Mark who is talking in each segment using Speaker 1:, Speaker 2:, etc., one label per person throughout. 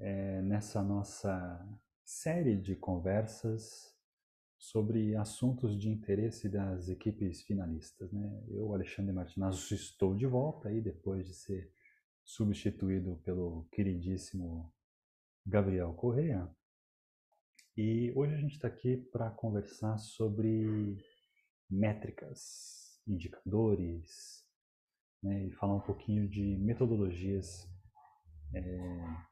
Speaker 1: É, nessa nossa série de conversas sobre assuntos de interesse das equipes finalistas. Né? Eu, Alexandre Martinazzo, estou de volta aí depois de ser substituído pelo queridíssimo Gabriel Correa. E hoje a gente está aqui para conversar sobre métricas, indicadores, né? e falar um pouquinho de metodologias é,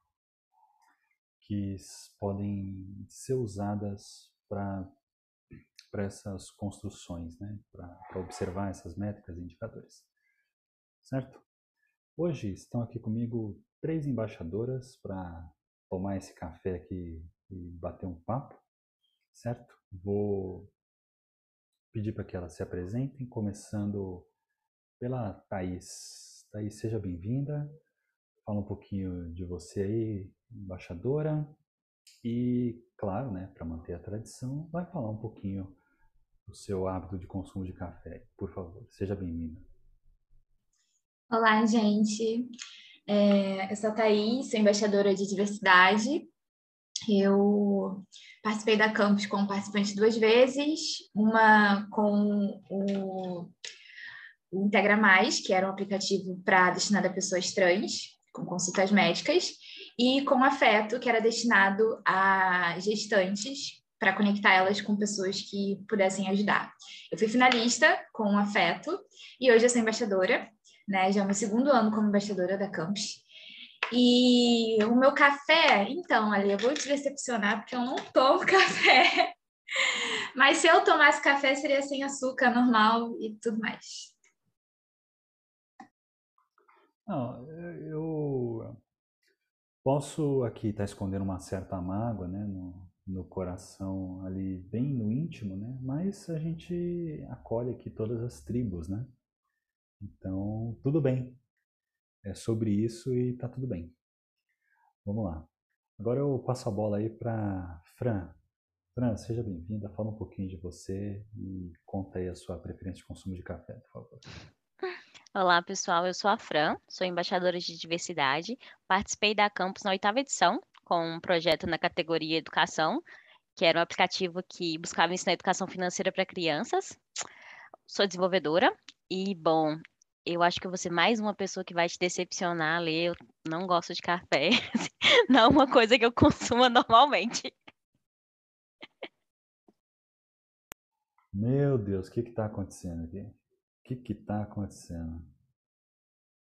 Speaker 1: que podem ser usadas para para essas construções, né? para observar essas métricas e indicadores. Certo? Hoje estão aqui comigo três embaixadoras para tomar esse café aqui e bater um papo, certo? Vou pedir para que elas se apresentem, começando pela Thaís. Thaís, seja bem-vinda. Fala um pouquinho de você aí, embaixadora. E, claro, né, para manter a tradição, vai falar um pouquinho do seu hábito de consumo de café. Por favor, seja bem-vinda.
Speaker 2: Olá, gente. É, eu sou a Thaís, sou embaixadora de diversidade. Eu participei da Campus como participante duas vezes, uma com o, Integra Mais, que era um aplicativo para destinado a pessoas trans, com consultas médicas, e com Afeto, que era destinado a gestantes para conectar elas com pessoas que pudessem ajudar. Eu fui finalista com Afeto e hoje eu sou embaixadora né? Já é meu segundo ano como embaixadora da Campus. E o meu café, então, ali, eu vou te decepcionar porque eu não tomo café. Mas se eu tomasse café, seria sem açúcar, normal e tudo mais.
Speaker 1: Não, eu posso aqui estar tá escondendo uma certa mágoa, né, no, no coração ali, bem no íntimo, né, mas a gente acolhe aqui todas as tribos, né, então, tudo bem. É sobre isso e tá tudo bem. Vamos lá. Agora eu passo a bola aí para Fran. Fran, seja bem-vinda. Fala um pouquinho de você e conta aí a sua preferência de consumo de café, por favor.
Speaker 3: Olá, pessoal. Eu sou a Fran, sou embaixadora de diversidade. Participei da Campus na oitava edição, com um projeto na categoria Educação, que era um aplicativo que buscava ensinar educação financeira para crianças. Sou desenvolvedora e, bom, eu acho que eu vou ser mais uma pessoa que vai te decepcionar, Lê. Eu não gosto de café. Não é uma coisa que eu consuma normalmente.
Speaker 1: Meu Deus, o que está acontecendo aqui? O que está acontecendo?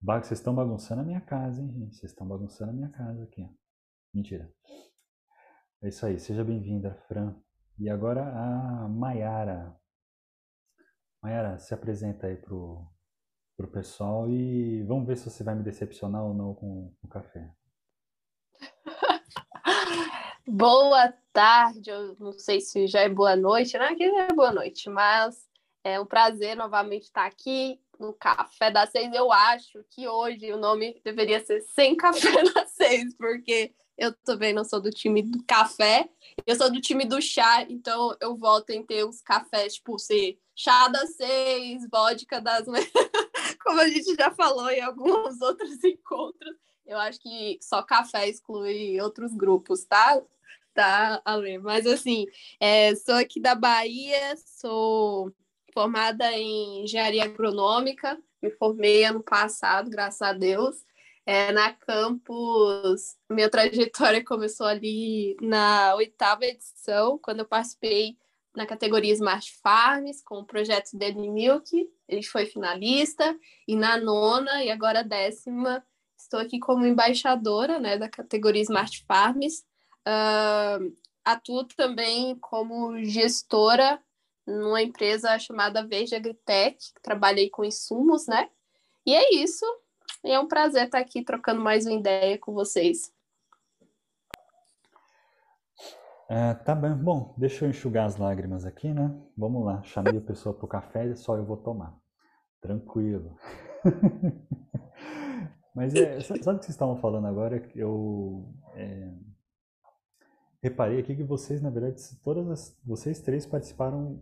Speaker 1: Vocês estão bagunçando a minha casa, hein, gente? Vocês estão bagunçando a minha casa aqui. Mentira. É isso aí. Seja bem-vinda, Fran. E agora a Maiara. Mayara, se apresenta aí pro, pro pessoal e vamos ver se você vai me decepcionar ou não com o café.
Speaker 4: boa tarde, eu não sei se já é boa noite, né? Aqui já é boa noite, mas é um prazer novamente estar aqui no Café das Seis. Eu acho que hoje o nome deveria ser Sem Café das Seis, porque eu também não sou do time do café, eu sou do time do chá, então eu volto em ter os cafés, tipo, ser chá das seis, vodka das. Como a gente já falou em alguns outros encontros, eu acho que só café exclui outros grupos, tá? Tá, Ale? Mas assim, é, sou aqui da Bahia, sou formada em engenharia agronômica, me formei ano passado, graças a Deus é, na campus, minha trajetória começou ali na oitava edição, quando eu participei na categoria Smart Farms com o projeto Daily Milk, ele foi finalista, e na nona e agora décima, estou aqui como embaixadora né, da categoria Smart Farms. Uh, atuo também como gestora numa empresa chamada Verde Agritech, trabalhei com insumos, né? E é isso, e é um prazer estar aqui trocando mais uma ideia com vocês.
Speaker 1: É, tá bem. Bom, deixa eu enxugar as lágrimas aqui, né? Vamos lá. Chamei a pessoa pro café e só eu vou tomar. Tranquilo. Mas é, sabe o que vocês estavam falando agora? Eu é, reparei aqui que vocês, na verdade, todas as, vocês três participaram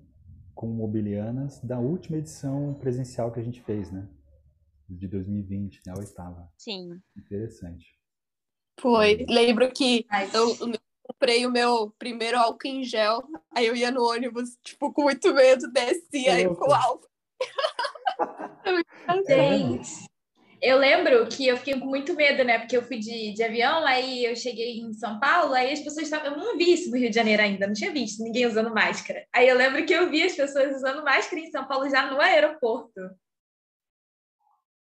Speaker 1: com mobilianas da última edição presencial que a gente fez, né? De 2020, né? A oitava.
Speaker 3: Sim.
Speaker 1: Interessante.
Speaker 4: Foi. Lembro que eu, eu comprei o meu primeiro álcool em gel, aí eu ia no ônibus, tipo, com muito medo, descia aí com álcool.
Speaker 2: Gente, eu lembro que eu fiquei com muito medo, né? Porque eu fui de, de avião, aí eu cheguei em São Paulo, aí as pessoas estavam. Eu não vi isso no Rio de Janeiro ainda, não tinha visto ninguém usando máscara. Aí eu lembro que eu vi as pessoas usando máscara em São Paulo já no aeroporto.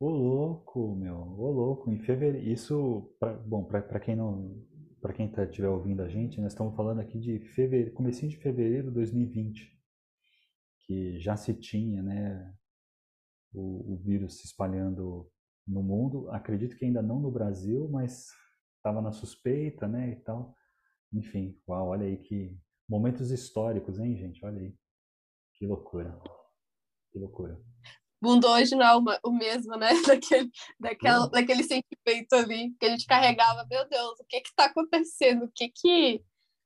Speaker 1: Ô louco, meu, ô louco. Em fevereiro, isso, pra, bom, para quem não, para quem tá, ouvindo a gente, nós estamos falando aqui de fevereiro, comecinho de fevereiro de 2020, que já se tinha, né, o, o vírus se espalhando no mundo. Acredito que ainda não no Brasil, mas estava na suspeita, né, e tal. Enfim, uau, olha aí que momentos históricos, hein, gente? Olha aí. Que loucura. Que loucura.
Speaker 4: Mundo hoje não é uma, o mesmo, né? Daquele, daquela, daquele sentimento ali que a gente carregava. Meu Deus, o que que tá acontecendo? O que que, o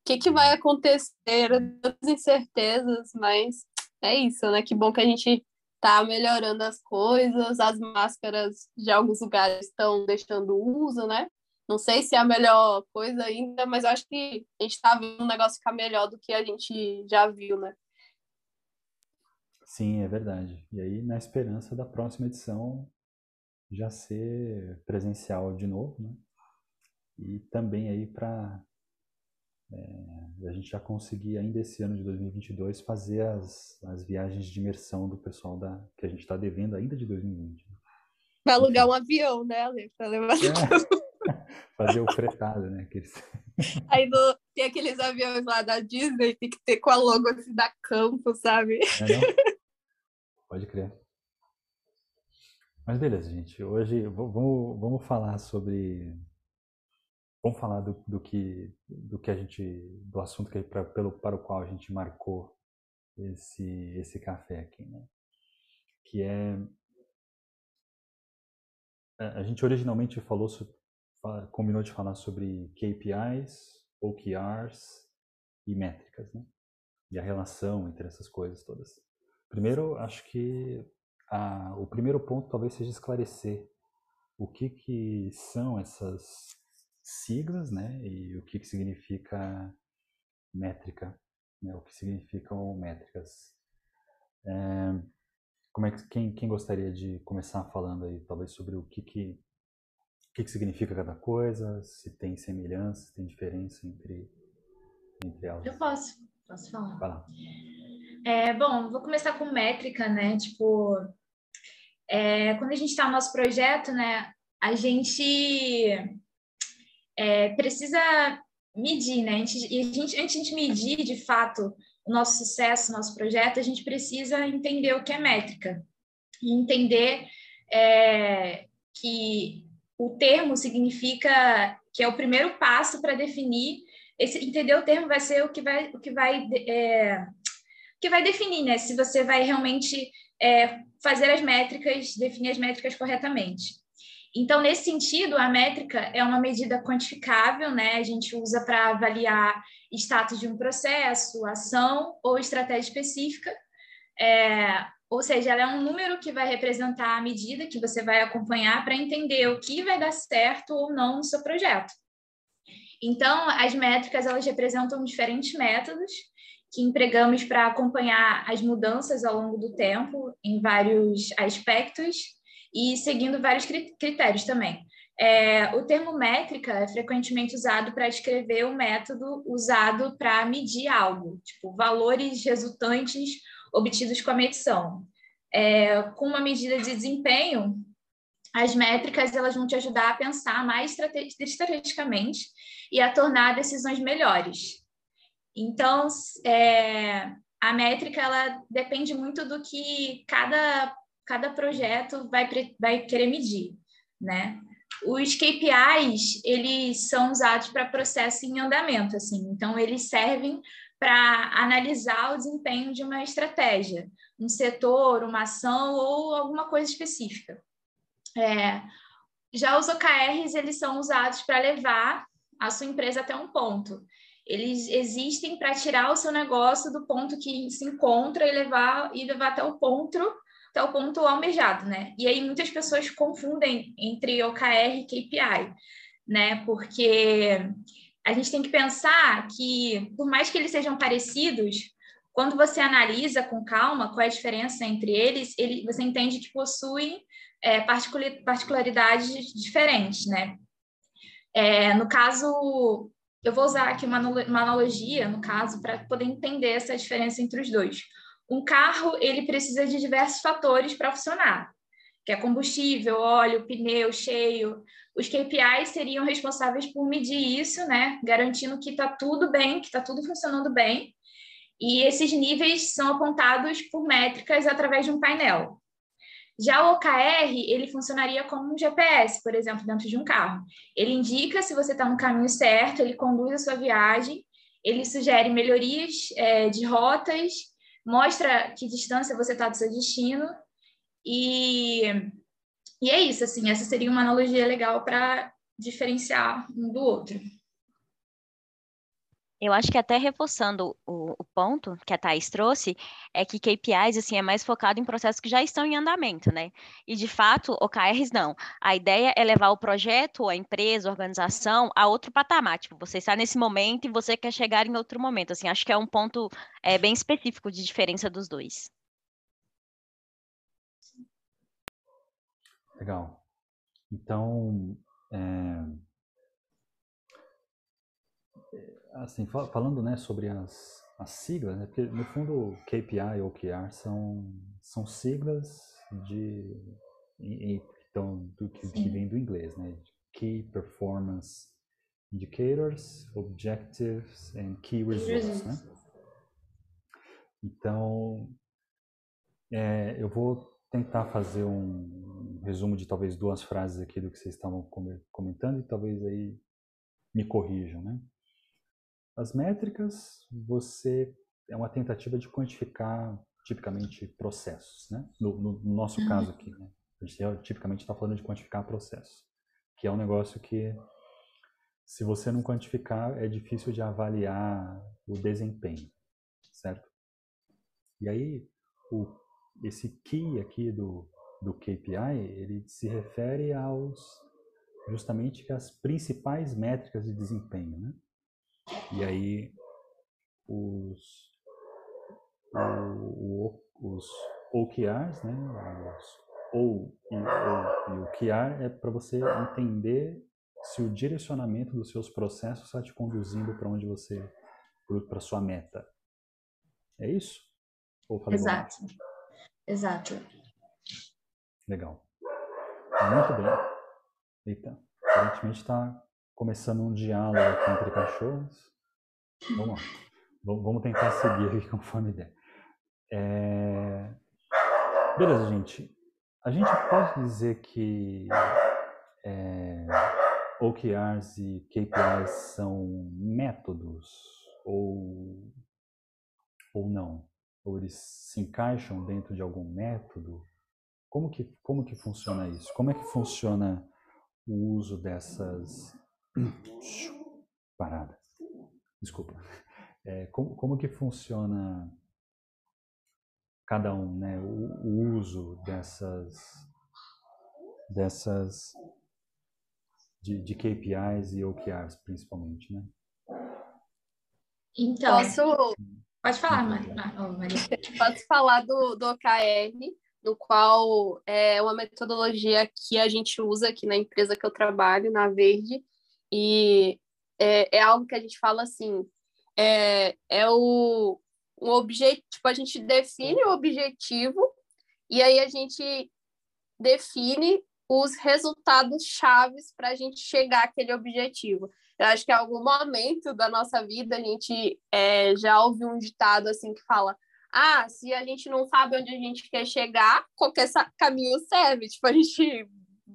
Speaker 4: que, que vai acontecer? Tantas incertezas, mas é isso, né? Que bom que a gente tá melhorando as coisas, as máscaras de alguns lugares estão deixando o uso, né? Não sei se é a melhor coisa ainda, mas acho que a gente está vendo um negócio ficar melhor do que a gente já viu, né?
Speaker 1: Sim, é verdade. E aí, na esperança da próxima edição já ser presencial de novo, né? E também aí para é, a gente já conseguir ainda esse ano de 2022 fazer as, as viagens de imersão do pessoal da que a gente está devendo ainda de 2020.
Speaker 4: Vai alugar um avião, né, Ale? Para levar
Speaker 1: é, fazer o fretado, né? Aqueles...
Speaker 4: Aí tem aqueles aviões lá da Disney, tem que ter com a logo assim da campo, sabe?
Speaker 1: É, Pode crer. Mas beleza, gente. Hoje vamos, vamos falar sobre Vamos falar do, do, que, do que a gente, do assunto que pra, pelo, para o qual a gente marcou esse, esse café aqui, né? Que é, a gente originalmente falou, combinou de falar sobre KPIs, OKRs e métricas, né? E a relação entre essas coisas todas. Primeiro, acho que a, o primeiro ponto talvez seja esclarecer o que que são essas siglas, né? E o que, que significa métrica, né? O que significam métricas. É, como é que quem, quem gostaria de começar falando aí, talvez sobre o que que o que, que significa cada coisa, se tem semelhança, se tem diferença entre entre elas?
Speaker 2: Eu posso, posso falar.
Speaker 1: Vai lá.
Speaker 2: É, bom, vou começar com métrica, né? Tipo, é, quando a gente está no nosso projeto, né? A gente é, precisa medir, né? e a gente, antes de medir, de fato, o nosso sucesso, o nosso projeto, a gente precisa entender o que é métrica e entender é, que o termo significa que é o primeiro passo para definir esse entender o termo vai ser o que vai o que vai é, que vai definir, né? Se você vai realmente é, fazer as métricas, definir as métricas corretamente. Então, nesse sentido, a métrica é uma medida quantificável, né? A gente usa para avaliar status de um processo, ação ou estratégia específica. É, ou seja, ela é um número que vai representar a medida que você vai acompanhar para entender o que vai dar certo ou não no seu projeto. Então, as métricas elas representam diferentes métodos que empregamos para acompanhar as mudanças ao longo do tempo em vários aspectos e seguindo vários critérios também. É, o termo métrica é frequentemente usado para descrever o método usado para medir algo, tipo valores resultantes obtidos com a medição. É, com uma medida de desempenho, as métricas elas vão te ajudar a pensar mais estrategicamente e a tornar decisões melhores. Então, é, a métrica ela depende muito do que cada cada projeto vai, vai querer medir, né? os KPIs, eles são usados para processo em andamento, assim. Então, eles servem para analisar o desempenho de uma estratégia, um setor, uma ação ou alguma coisa específica. É, já os OKRs, eles são usados para levar a sua empresa até um ponto. Eles existem para tirar o seu negócio do ponto que se encontra e levar e levar até o ponto até o ponto almejado, né? E aí muitas pessoas confundem entre OKR e KPI, né? Porque a gente tem que pensar que, por mais que eles sejam parecidos, quando você analisa com calma qual é a diferença entre eles, ele, você entende que possuem é, particularidades diferentes, né? É, no caso, eu vou usar aqui uma, uma analogia, no caso, para poder entender essa diferença entre os dois. Um carro, ele precisa de diversos fatores para funcionar, que é combustível, óleo, pneu, cheio. Os KPIs seriam responsáveis por medir isso, né? Garantindo que está tudo bem, que está tudo funcionando bem. E esses níveis são apontados por métricas através de um painel. Já o OKR, ele funcionaria como um GPS, por exemplo, dentro de um carro. Ele indica se você está no caminho certo, ele conduz a sua viagem, ele sugere melhorias é, de rotas, mostra que distância você está do seu destino. E, e é isso, assim, essa seria uma analogia legal para diferenciar um do outro.
Speaker 3: Eu acho que até reforçando o, o, ponto que a Thais trouxe, é que KPIs, assim, é mais focado em processos que já estão em andamento, né? E, de fato, OKRs não. A ideia é levar o projeto, a empresa, a organização a outro patamar. Tipo, você está nesse momento e você quer chegar em outro momento. Assim, acho que é um ponto é, bem específico de diferença dos dois.
Speaker 1: Legal. Então, é assim, falando né, sobre as, as siglas, né, porque no fundo KPI ou OKR são, são siglas de, então, do que, que vem do inglês, né? Key Performance Indicators, Objectives and Key Results, né? Então, é, eu vou tentar fazer um resumo de talvez duas frases aqui do que vocês estavam comentando e talvez aí me corrijam, né? As métricas, você é uma tentativa de quantificar tipicamente processos, né? No, no, no nosso uhum. caso aqui, né? A gente tipicamente está falando de quantificar processos, que é um negócio que, se você não quantificar, é difícil de avaliar o desempenho, certo? E aí, o, esse key aqui do, do KPI, ele se refere aos justamente as principais métricas de desempenho, né? E aí os, o, o, os OKRs, né? Os, ou e, ou, e o QR é para você entender se o direcionamento dos seus processos está te conduzindo para onde você para sua meta. É isso?
Speaker 2: Exato. Bom? Exato.
Speaker 1: Legal. Muito bem. Eita, aparentemente está começando um diálogo aqui entre cachorros. Vamos lá. Vamos tentar seguir aqui conforme der. É... Beleza, gente. A gente pode dizer que é, OKRs e KPIs são métodos ou, ou não? Ou eles se encaixam dentro de algum método? Como que, como que funciona isso? Como é que funciona o uso dessas Parada. Desculpa. É, como, como que funciona cada um, né? O, o uso dessas dessas de, de, KPIs e OKRs, principalmente, né?
Speaker 2: Então, Posso... pode falar, Maria.
Speaker 4: Posso falar do, do OKR, no qual é uma metodologia que a gente usa aqui na empresa que eu trabalho, na Verde, e é, é algo que a gente fala assim, é, é o um objetivo, tipo, a gente define o objetivo e aí a gente define os resultados chaves para a gente chegar àquele objetivo. Eu acho que em algum momento da nossa vida a gente é, já ouviu um ditado assim que fala: ah, se a gente não sabe onde a gente quer chegar, qualquer caminho serve. Tipo, a gente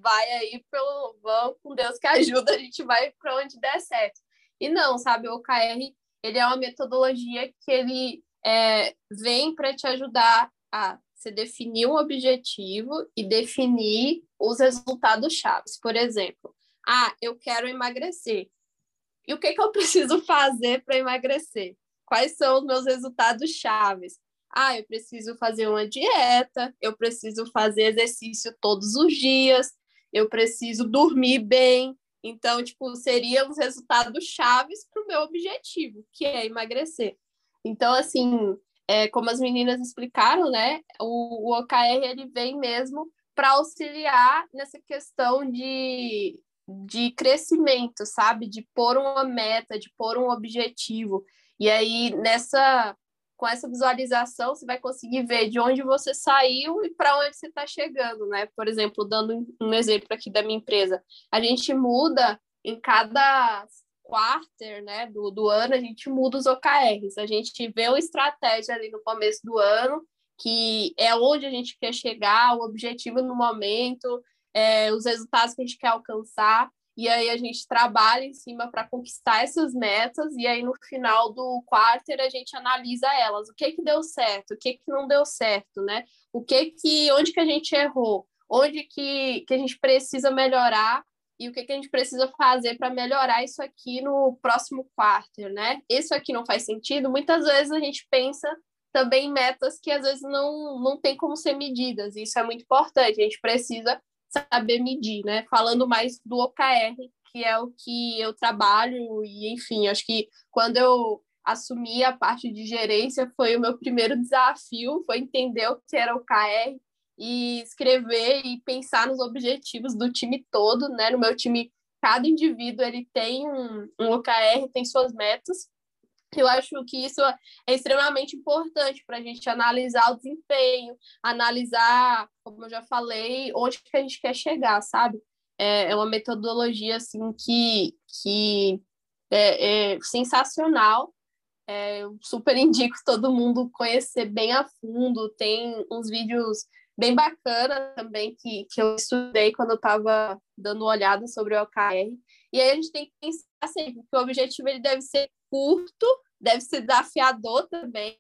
Speaker 4: vai aí pelo vamos com Deus que ajuda, a gente vai para onde der certo. E não, sabe, o OKR, ele é uma metodologia que ele é, vem para te ajudar a você definir um objetivo e definir os resultados chaves. Por exemplo, ah, eu quero emagrecer. E o que, que eu preciso fazer para emagrecer? Quais são os meus resultados chaves? Ah, eu preciso fazer uma dieta, eu preciso fazer exercício todos os dias, eu preciso dormir bem. Então, tipo, seriam os resultados chaves para o meu objetivo, que é emagrecer. Então, assim, é, como as meninas explicaram, né, o, o OKR ele vem mesmo para auxiliar nessa questão de, de crescimento, sabe? De pôr uma meta, de pôr um objetivo. E aí, nessa com essa visualização, você vai conseguir ver de onde você saiu e para onde você está chegando, né? Por exemplo, dando um exemplo aqui da minha empresa, a gente muda em cada quarter, né, do, do ano, a gente muda os OKRs, a gente vê uma estratégia ali no começo do ano, que é onde a gente quer chegar, o objetivo no momento, é, os resultados que a gente quer alcançar, e aí a gente trabalha em cima para conquistar essas metas, e aí no final do quarter a gente analisa elas, o que que deu certo, o que que não deu certo, né? O que que, onde que a gente errou, onde que, que a gente precisa melhorar e o que, que a gente precisa fazer para melhorar isso aqui no próximo quarter, né? Isso aqui não faz sentido. Muitas vezes a gente pensa também metas que às vezes não, não tem como ser medidas, e isso é muito importante, a gente precisa saber medir, né? Falando mais do OKR, que é o que eu trabalho, e enfim, acho que quando eu assumi a parte de gerência foi o meu primeiro desafio, foi entender o que era o OKR, e escrever e pensar nos objetivos do time todo, né? No meu time, cada indivíduo ele tem um, um OKR, tem suas metas. Eu acho que isso é extremamente importante para a gente analisar o desempenho, analisar, como eu já falei, onde que a gente quer chegar, sabe? É, é uma metodologia assim que, que é, é sensacional. É, eu super indico todo mundo conhecer bem a fundo. Tem uns vídeos bem bacana também que, que eu estudei quando eu estava dando uma olhada sobre o OKR. E aí a gente tem que pensar sempre que o objetivo ele deve ser curto, deve ser desafiador também,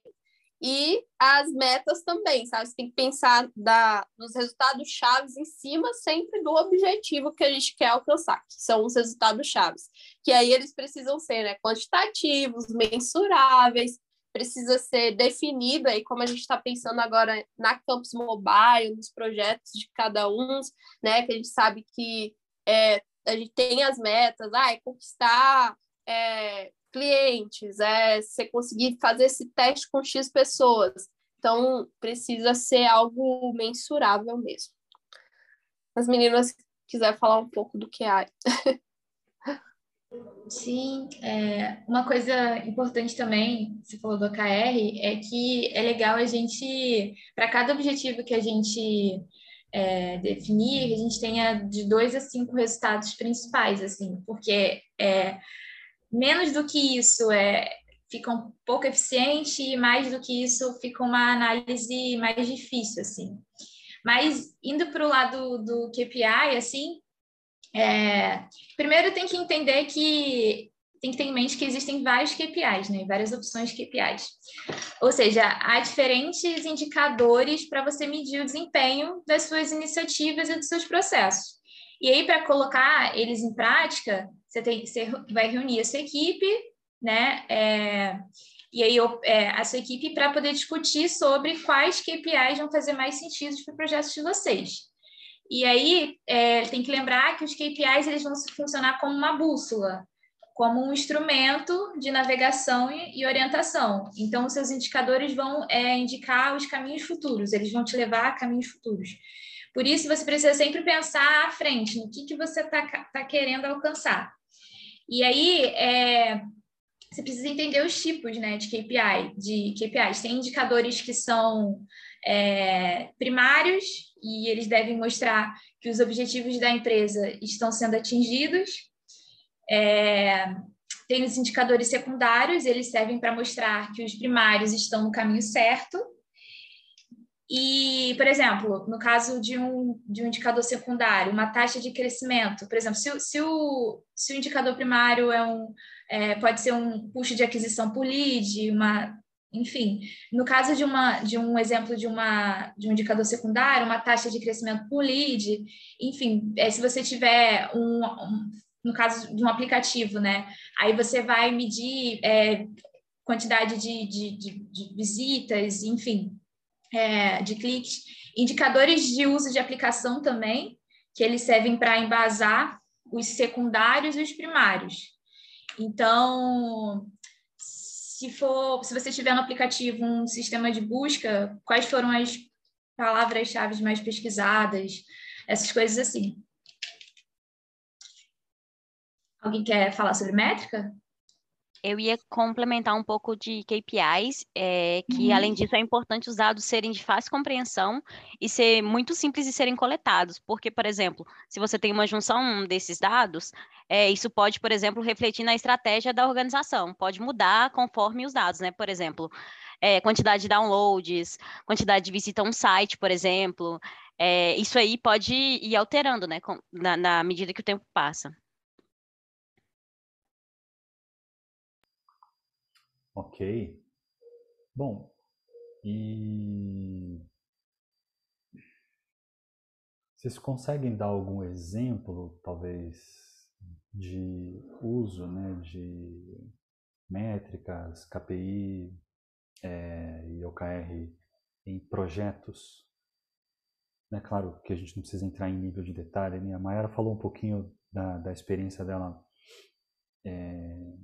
Speaker 4: e as metas também, sabe? Você tem que pensar da, nos resultados chaves em cima sempre do objetivo que a gente quer alcançar, que são os resultados chaves. Que aí eles precisam ser né, quantitativos, mensuráveis, precisa ser definido aí, como a gente está pensando agora na Campus Mobile, nos projetos de cada um, né? Que a gente sabe que é, a gente tem as metas, ah, é conquistar é, clientes, é você conseguir fazer esse teste com X pessoas. Então, precisa ser algo mensurável mesmo. As meninas quiser falar um pouco do que é.
Speaker 2: Sim, é, uma coisa importante também, você falou do OKR, é que é legal a gente, para cada objetivo que a gente é, definir, a gente tenha de dois a cinco resultados principais, assim, porque é, menos do que isso é, fica um pouco eficiente e mais do que isso fica uma análise mais difícil, assim. Mas indo para o lado do KPI, assim, é, primeiro tem que entender que tem que ter em mente que existem vários KPIs, né? várias opções de KPIs. Ou seja, há diferentes indicadores para você medir o desempenho das suas iniciativas e dos seus processos. E aí, para colocar eles em prática, você, tem, você vai reunir a sua equipe, né? É, e aí é, a sua equipe para poder discutir sobre quais KPIs vão fazer mais sentido para o projeto de vocês. E aí é, tem que lembrar que os KPIs eles vão funcionar como uma bússola, como um instrumento de navegação e, orientação. Então, seus indicadores vão é, indicar os caminhos futuros, eles vão te levar a caminhos futuros. Por isso, você precisa sempre pensar à frente, no que, que você está tá querendo alcançar. E aí, é, você precisa entender os tipos né, de KPI, de KPIs. Tem indicadores que são é, primários e eles devem mostrar que os objetivos da empresa estão sendo atingidos. É, tem os indicadores secundários, eles servem para mostrar que os primários estão no caminho certo. E, por exemplo, no caso de um, de um indicador secundário, uma taxa de crescimento, por exemplo, se, se, o, se o indicador primário é um, é, pode ser um custo de aquisição por lead, uma, enfim, no caso de, uma, de um exemplo de, uma, de um indicador secundário, uma taxa de crescimento por lead, enfim, é, se você tiver um, um, no caso de um aplicativo, né, aí você vai medir é, quantidade de, de, de, de visitas, enfim, é, de cliques, indicadores de uso de aplicação também, que eles servem para embasar os secundários e os primários. Então, se for, se você tiver no aplicativo um sistema de busca, quais foram as palavras-chave mais pesquisadas, essas coisas assim. Alguém quer falar sobre métrica?
Speaker 3: Eu ia complementar um pouco de KPIs, é, que uhum. além disso é importante os dados serem de fácil compreensão e ser muito simples de serem coletados, porque, por exemplo, se você tem uma junção desses dados, é, isso pode, por exemplo, refletir na estratégia da organização, pode mudar conforme os dados, né? Por exemplo, é, quantidade de downloads, quantidade de visita a um site, por exemplo, é, isso aí pode ir alterando, né, na, na medida que o tempo passa.
Speaker 1: Ok. Bom, e vocês conseguem dar algum exemplo, talvez, de uso né, de métricas, KPI é, e OKR em projetos? É claro que a gente não precisa entrar em nível de detalhe, né? a Mayara falou um pouquinho da, da experiência dela é,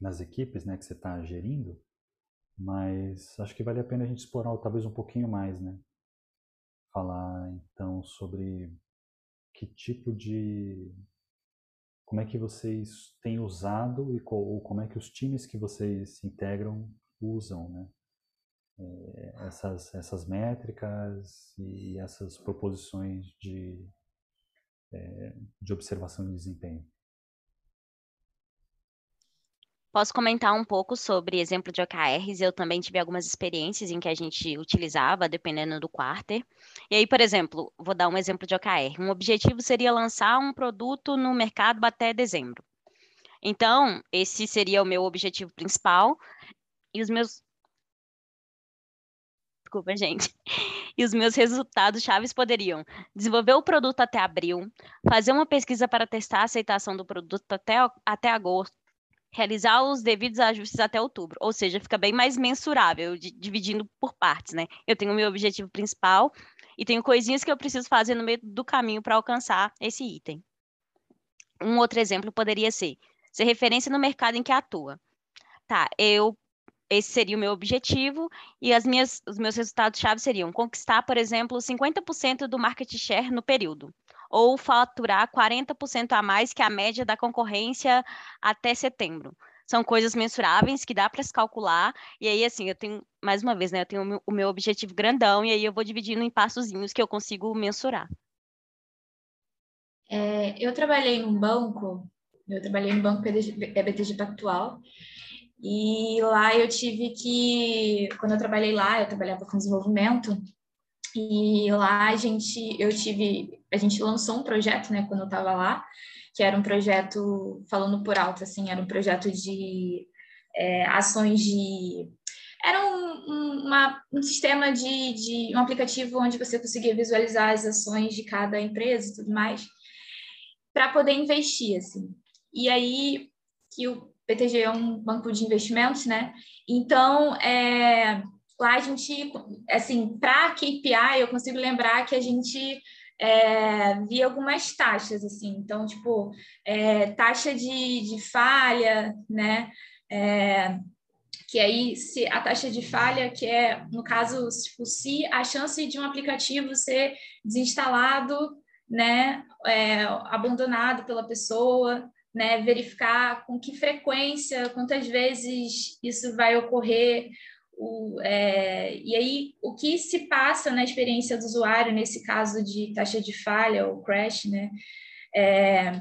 Speaker 1: nas equipes né, que você está gerindo, mas acho que vale a pena a gente explorar talvez um pouquinho mais, né? Falar então sobre que tipo de. Como é que vocês têm usado e ou como é que os times que vocês integram usam, né? É, essas, essas métricas e essas proposições de, é, de observação de desempenho.
Speaker 3: Posso comentar um pouco sobre exemplo de OKRs. Eu também tive algumas experiências em que a gente utilizava, dependendo do quarter. E aí, por exemplo, vou dar um exemplo de OKR. Um objetivo seria lançar um produto no mercado até dezembro. Então, esse seria o meu objetivo principal. E os meus. Desculpa, gente. E os meus resultados chaves poderiam desenvolver o produto até abril, fazer uma pesquisa para testar a aceitação do produto até, até agosto, realizar os devidos ajustes até outubro, ou seja, fica bem mais mensurável, de, dividindo por partes, né? Eu tenho o meu objetivo principal e tenho coisinhas que eu preciso fazer no meio do caminho para alcançar esse item. Um outro exemplo poderia ser ser referência no mercado em que atua. Tá, eu esse seria o meu objetivo e as minhas, os meus resultados chave seriam conquistar, por exemplo, 50% do market share no período ou faturar 40% a mais que a média da concorrência até setembro. São coisas mensuráveis que dá para se calcular. E aí, assim, eu tenho, mais uma vez, né? Eu tenho o meu objetivo grandão, e aí eu vou dividindo em passozinhos que eu consigo mensurar.
Speaker 2: É, eu trabalhei num banco, eu trabalhei no banco BTG Pactual, e lá eu tive que, quando eu trabalhei lá, eu trabalhava com desenvolvimento, e lá a gente, eu tive, a gente lançou um projeto, né, quando eu estava lá, que era um projeto, falando por alto, assim, era um projeto de é, ações de. Era um, um, uma, um sistema de, de um aplicativo onde você conseguia visualizar as ações de cada empresa e tudo mais, para poder investir, assim. E aí, que o PTG é um banco de investimentos, né? Então, é, lá a gente, assim, para KPI, eu consigo lembrar que a gente é, via algumas taxas, assim, então, tipo, é, taxa de, de falha, né? É, que aí, se a taxa de falha, que é, no caso, tipo, se a chance de um aplicativo ser desinstalado, né, é, abandonado pela pessoa, né, verificar com que frequência, quantas vezes isso vai ocorrer, o, é, e aí, o que se passa na experiência do usuário, nesse caso de taxa de falha ou crash, né? É,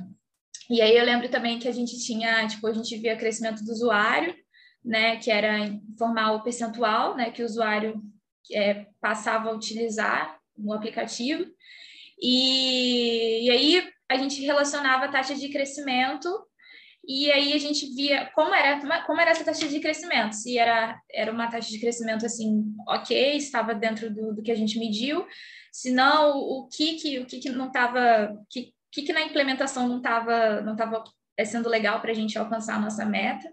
Speaker 2: e aí eu lembro também que a gente tinha, tipo, a gente via crescimento do usuário, né? Que era informar o percentual, né? Que o usuário é, passava a utilizar no aplicativo. E, e aí a gente relacionava a taxa de crescimento e aí a gente via como era, como era essa taxa de crescimento. Se era, era uma taxa de crescimento assim, ok, estava dentro do, do que a gente mediu. Se não, o que que, o que, que não estava, que, que, que na implementação não estava não tava sendo legal para a gente alcançar a nossa meta.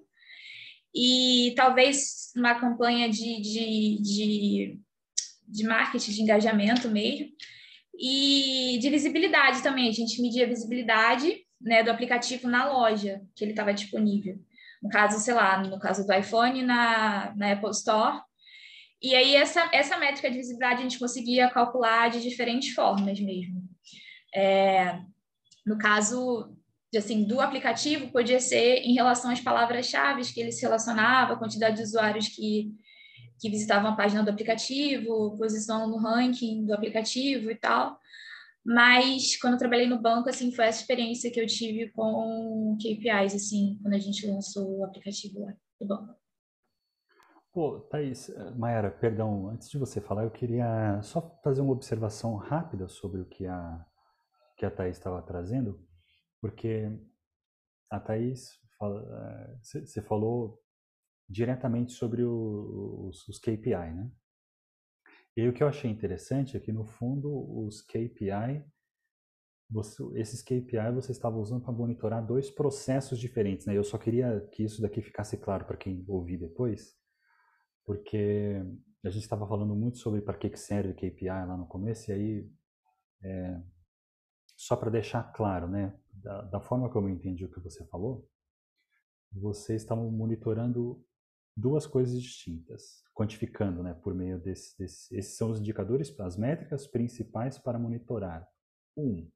Speaker 2: E talvez uma campanha de, de, de, de marketing, de engajamento mesmo. E de visibilidade também, a gente media a visibilidade né, do aplicativo na loja que ele estava disponível. No caso, sei lá, no caso do iPhone, na, na Apple Store. E aí, essa, essa métrica de visibilidade a gente conseguia calcular de diferentes formas mesmo. É, no caso, assim, do aplicativo, podia ser em relação às palavras-chave que ele se relacionava, quantidade de usuários que, que visitavam a página do aplicativo, posição no ranking do aplicativo e tal. Mas quando eu trabalhei no banco, assim, foi essa experiência que eu tive com KPIs, assim, quando a gente lançou o aplicativo lá do banco.
Speaker 1: Pô, Thaís, eh, Mayara, perdão, antes de você falar, eu queria só fazer uma observação rápida sobre o que a, que a Thaís estava trazendo, porque a Thaís, você eh, falou diretamente sobre o, os, os KPI, né? E o que eu achei interessante é que, no fundo, os KPI, você, esses KPI você estava usando para monitorar dois processos diferentes. Né? Eu só queria que isso daqui ficasse claro para quem ouvir depois, porque a gente estava falando muito sobre para que, que serve KPI lá no começo, e aí, é, só para deixar claro, né, da, da forma como eu entendi o que você falou, vocês estavam monitorando duas coisas distintas, quantificando, né, por meio desse, desse, esses são os indicadores, as métricas principais para monitorar. Um,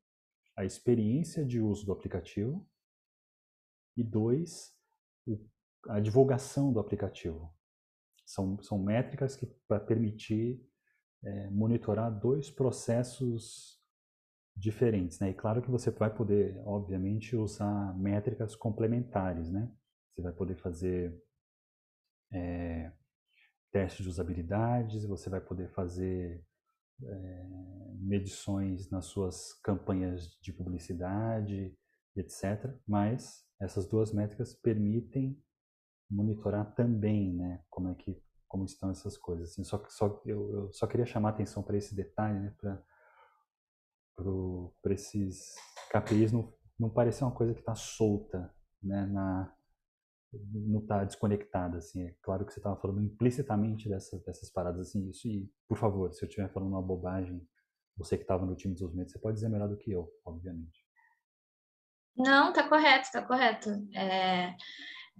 Speaker 1: a experiência de uso do aplicativo e dois, o, a divulgação do aplicativo. São, são métricas que para permitir é, monitorar dois processos diferentes, né? E claro que você vai poder, obviamente, usar métricas complementares, né? Você vai poder fazer é, teste de usabilidade, você vai poder fazer é, medições nas suas campanhas de publicidade, etc. Mas essas duas métricas permitem monitorar também, né, como é que como estão essas coisas. Assim, só só eu, eu só queria chamar atenção para esse detalhe, né, para esses KPIs não, não parecer uma coisa que está solta, né, na não está desconectada, assim. É claro que você estava falando implicitamente dessas, dessas paradas, assim, isso. E, por favor, se eu estiver falando uma bobagem, você que estava no time de desenvolvimento, você pode dizer melhor do que eu, obviamente.
Speaker 2: Não, tá correto, tá correto. É,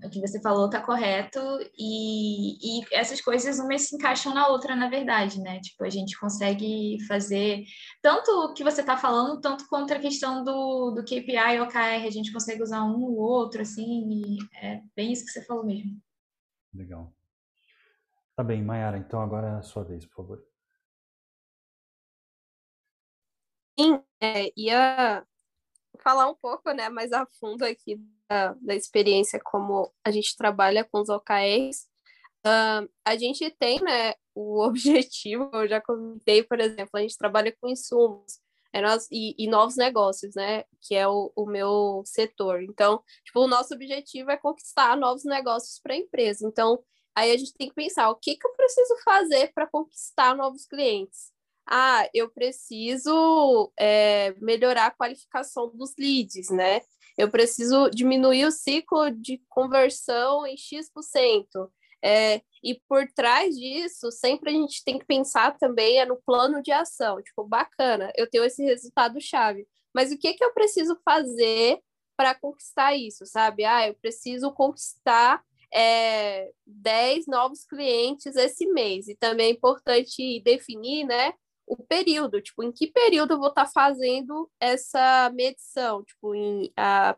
Speaker 2: o que você falou está correto e, e essas coisas uma se encaixam na outra, na verdade, né? Tipo, a gente consegue fazer tanto o que você está falando, tanto contra a questão do, do KPI e OKR, a gente consegue usar um ou outro, assim, é bem isso que você falou mesmo.
Speaker 1: Legal. Tá bem, Mayara, então agora é a sua vez, por favor.
Speaker 4: Sim, é, ia falar um pouco, né, mais a fundo aqui da, experiência como a gente trabalha com os OKRs. Uh, a gente tem, né, o objetivo, eu já comentei, por exemplo, a gente trabalha com insumos é nós, e, e, novos negócios, né, que é o, o meu setor. Então, tipo, o nosso objetivo é conquistar novos negócios para a empresa. Então, aí a gente tem que pensar, o que, que eu preciso fazer para conquistar novos clientes? ah, eu preciso é, melhorar a qualificação dos leads, né? Eu preciso diminuir o ciclo de conversão em X%. É, e por trás disso, sempre a gente tem que pensar também é no plano de ação. Tipo, bacana, eu tenho esse resultado chave. Mas o que, que eu preciso fazer para conquistar isso, sabe? Ah, eu preciso conquistar é, 10 novos clientes esse mês. E também é importante definir, né? O período, tipo, em que período eu vou estar tá fazendo essa medição, tipo, em a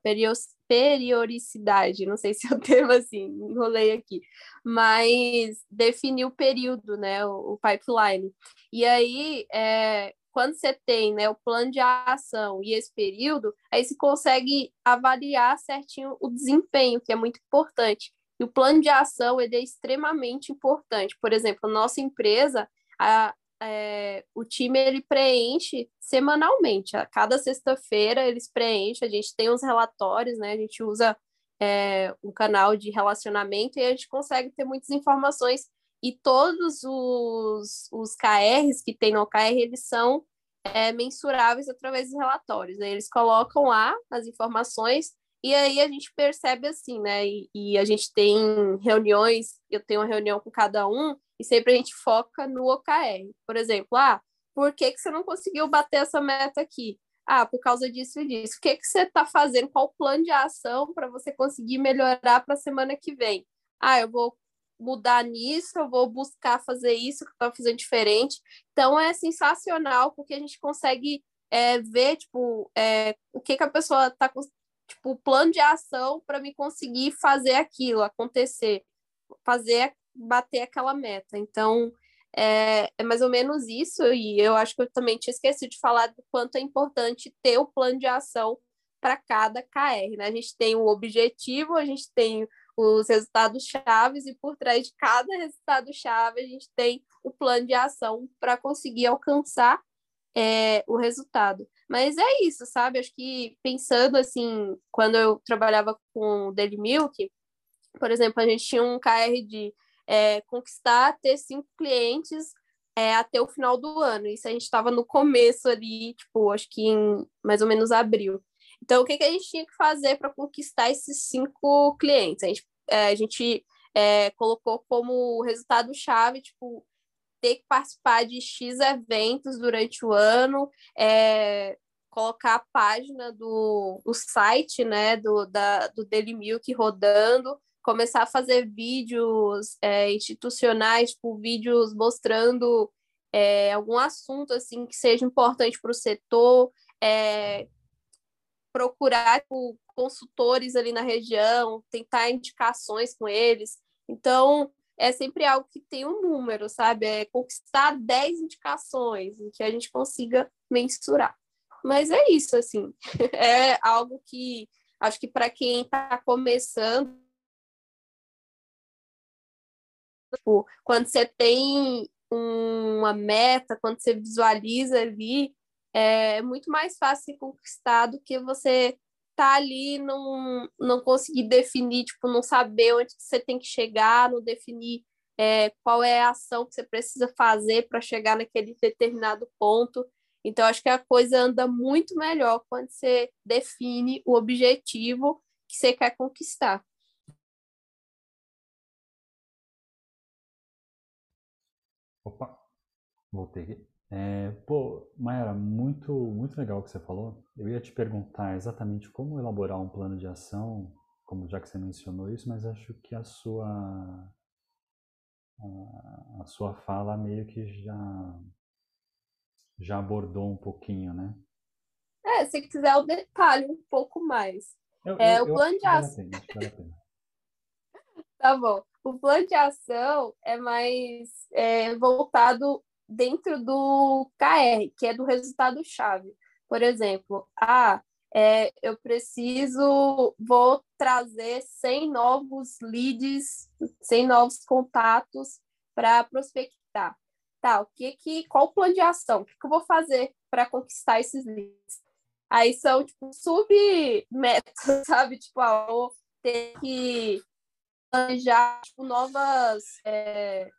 Speaker 4: periodicidade, não sei se é o termo assim, enrolei aqui, mas definir o período, né, o, o pipeline. E aí, é, quando você tem né, o plano de ação e esse período, aí você consegue avaliar certinho o desempenho, que é muito importante. E o plano de ação ele é extremamente importante. Por exemplo, nossa empresa, a, é, o time ele preenche semanalmente. A cada sexta-feira eles preenchem, a gente tem uns relatórios, né? A gente usa é, um canal de relacionamento e a gente consegue ter muitas informações e todos os, os KRs que tem no OKR, eles são é, mensuráveis através dos relatórios. Né? Eles colocam lá as informações e aí a gente percebe assim, né? E, e, a gente tem reuniões, eu tenho uma reunião com cada um, e sempre a gente foca no OKR. Por exemplo, ah, por que, que você não conseguiu bater essa meta aqui? Ah, por causa disso e disso. O que, que você está fazendo? Qual o plano de ação para você conseguir melhorar para a semana que vem? Ah, eu vou mudar nisso, eu vou buscar fazer isso que eu estou fazendo diferente. Então é sensacional porque a gente consegue é, ver tipo é, o que, que a pessoa está tipo o plano de ação para me conseguir fazer aquilo acontecer, fazer bater aquela meta. Então é, é, mais ou menos isso, e eu acho que eu também tinha esquecido de falar do quanto é importante ter o plano de ação para cada KR. Né? A gente tem o objetivo, a gente tem os resultados chaves e por trás de cada resultado chave a gente tem o plano de ação para conseguir alcançar é, o resultado. Mas é isso, sabe? Acho que pensando assim, quando eu trabalhava com o Daily Milk, por exemplo, a gente tinha um KR de é, conquistar, ter cinco clientes é, até o final do ano. Isso a gente estava no começo ali, tipo, acho que em mais ou menos abril. Então, o que, que a gente tinha que fazer para conquistar esses cinco clientes? A gente, é, a gente é, colocou como resultado-chave, tipo, ter que participar de X eventos durante o ano, é, colocar a página do, do site, né, do, da, do Daily Milk rodando, começar a fazer vídeos é, institucionais, tipo, vídeos mostrando é, algum assunto, assim, que seja importante para o setor, é, procurar tipo, consultores ali na região, tentar indicações com eles. Então, é sempre algo que tem um número, sabe? É conquistar 10 indicações, que a gente consiga mensurar. Mas é isso, assim. É algo que acho que para quem está começando, tipo, quando você tem uma meta, quando você visualiza ali, é muito mais fácil conquistar do que você tá ali não não conseguir definir, tipo, não saber onde você tem que chegar, não definir é, qual é a ação que você precisa fazer para chegar naquele determinado ponto. Então, acho que a coisa anda muito melhor quando você define o objetivo que você quer conquistar.
Speaker 1: Opa, voltei aqui. É, pô, Mayara, muito, muito legal o que você falou. Eu ia te perguntar exatamente como elaborar um plano de ação, como já que você mencionou isso, mas acho que a sua a, a sua fala meio que já já abordou um pouquinho, né?
Speaker 4: É, se quiser o detalhe um pouco mais.
Speaker 1: Eu,
Speaker 4: é,
Speaker 1: eu,
Speaker 4: o plano de ação. Tá bom. O plano de ação é mais é, voltado dentro do KR, que é do resultado-chave. Por exemplo, ah, é, eu preciso, vou trazer 100 novos leads, 100 novos contatos para prospectar. Tá, o que que, qual o plano de ação? O que, que eu vou fazer para conquistar esses leads? Aí são, tipo, submetas, sabe? Tipo, ah, vou ter que planejar tipo, novas é,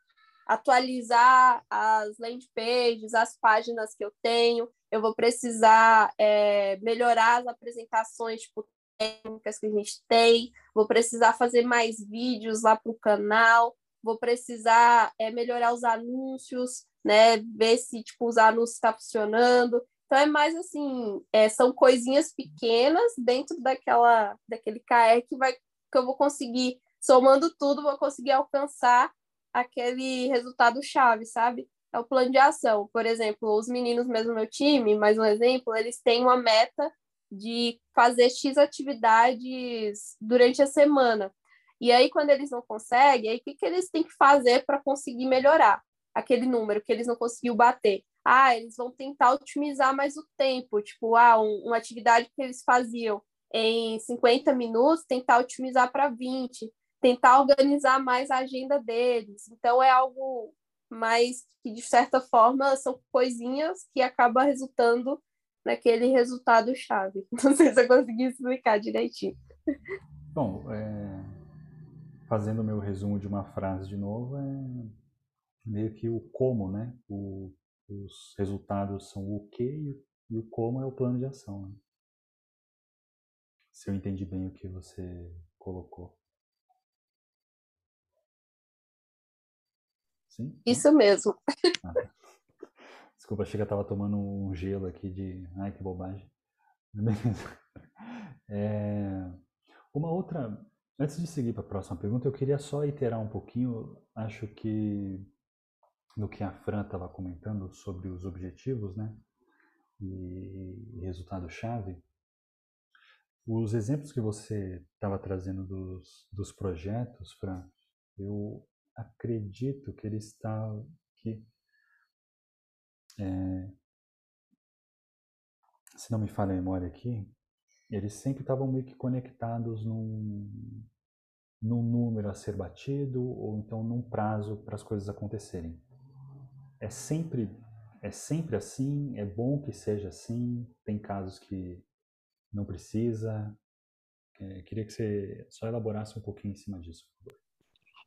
Speaker 4: atualizar as landing pages, as páginas que eu tenho, eu vou precisar é, melhorar as apresentações tipo, técnicas que a gente tem, vou precisar fazer mais vídeos lá para o canal, vou precisar é, melhorar os anúncios, né? Ver se tipo, os anúncios estão tá funcionando. Então é mais assim, é, são coisinhas pequenas dentro daquela, daquele KR que vai que eu vou conseguir, somando tudo, vou conseguir alcançar aquele resultado chave, sabe? É o plano de ação. Por exemplo, os meninos mesmo no meu time, mais um exemplo, eles têm uma meta de fazer X atividades durante a semana. E aí, quando eles não conseguem, aí o que, que eles têm que fazer para conseguir melhorar aquele número que eles não conseguiu bater? Ah, eles vão tentar otimizar mais o tempo, tipo, ah, um, uma atividade que eles faziam em 50 minutos, tentar otimizar para 20 tentar organizar mais a agenda deles. Então, é algo mas que de certa forma são coisinhas que acabam resultando naquele resultado chave. Não sei se eu consegui explicar direitinho.
Speaker 1: Bom, é... fazendo meu resumo de uma frase de novo, é meio que o como, né? O... Os resultados são o que e o como é o plano de ação. Né? Se eu entendi bem o que você colocou. Sim?
Speaker 4: Isso mesmo.
Speaker 1: Ah, desculpa, achei que eu estava tomando um gelo aqui de. Ai, que bobagem. É... Uma outra. Antes de seguir para a próxima pergunta, eu queria só iterar um pouquinho. Acho que no que a Fran estava comentando sobre os objetivos, né? E resultado-chave. Os exemplos que você estava trazendo dos, dos projetos, Fran, eu acredito que ele está que é, se não me falha a memória aqui, eles sempre estavam meio que conectados num, num número a ser batido ou então num prazo para as coisas acontecerem. É sempre é sempre assim, é bom que seja assim, tem casos que não precisa. É, queria que você só elaborasse um pouquinho em cima disso, por favor.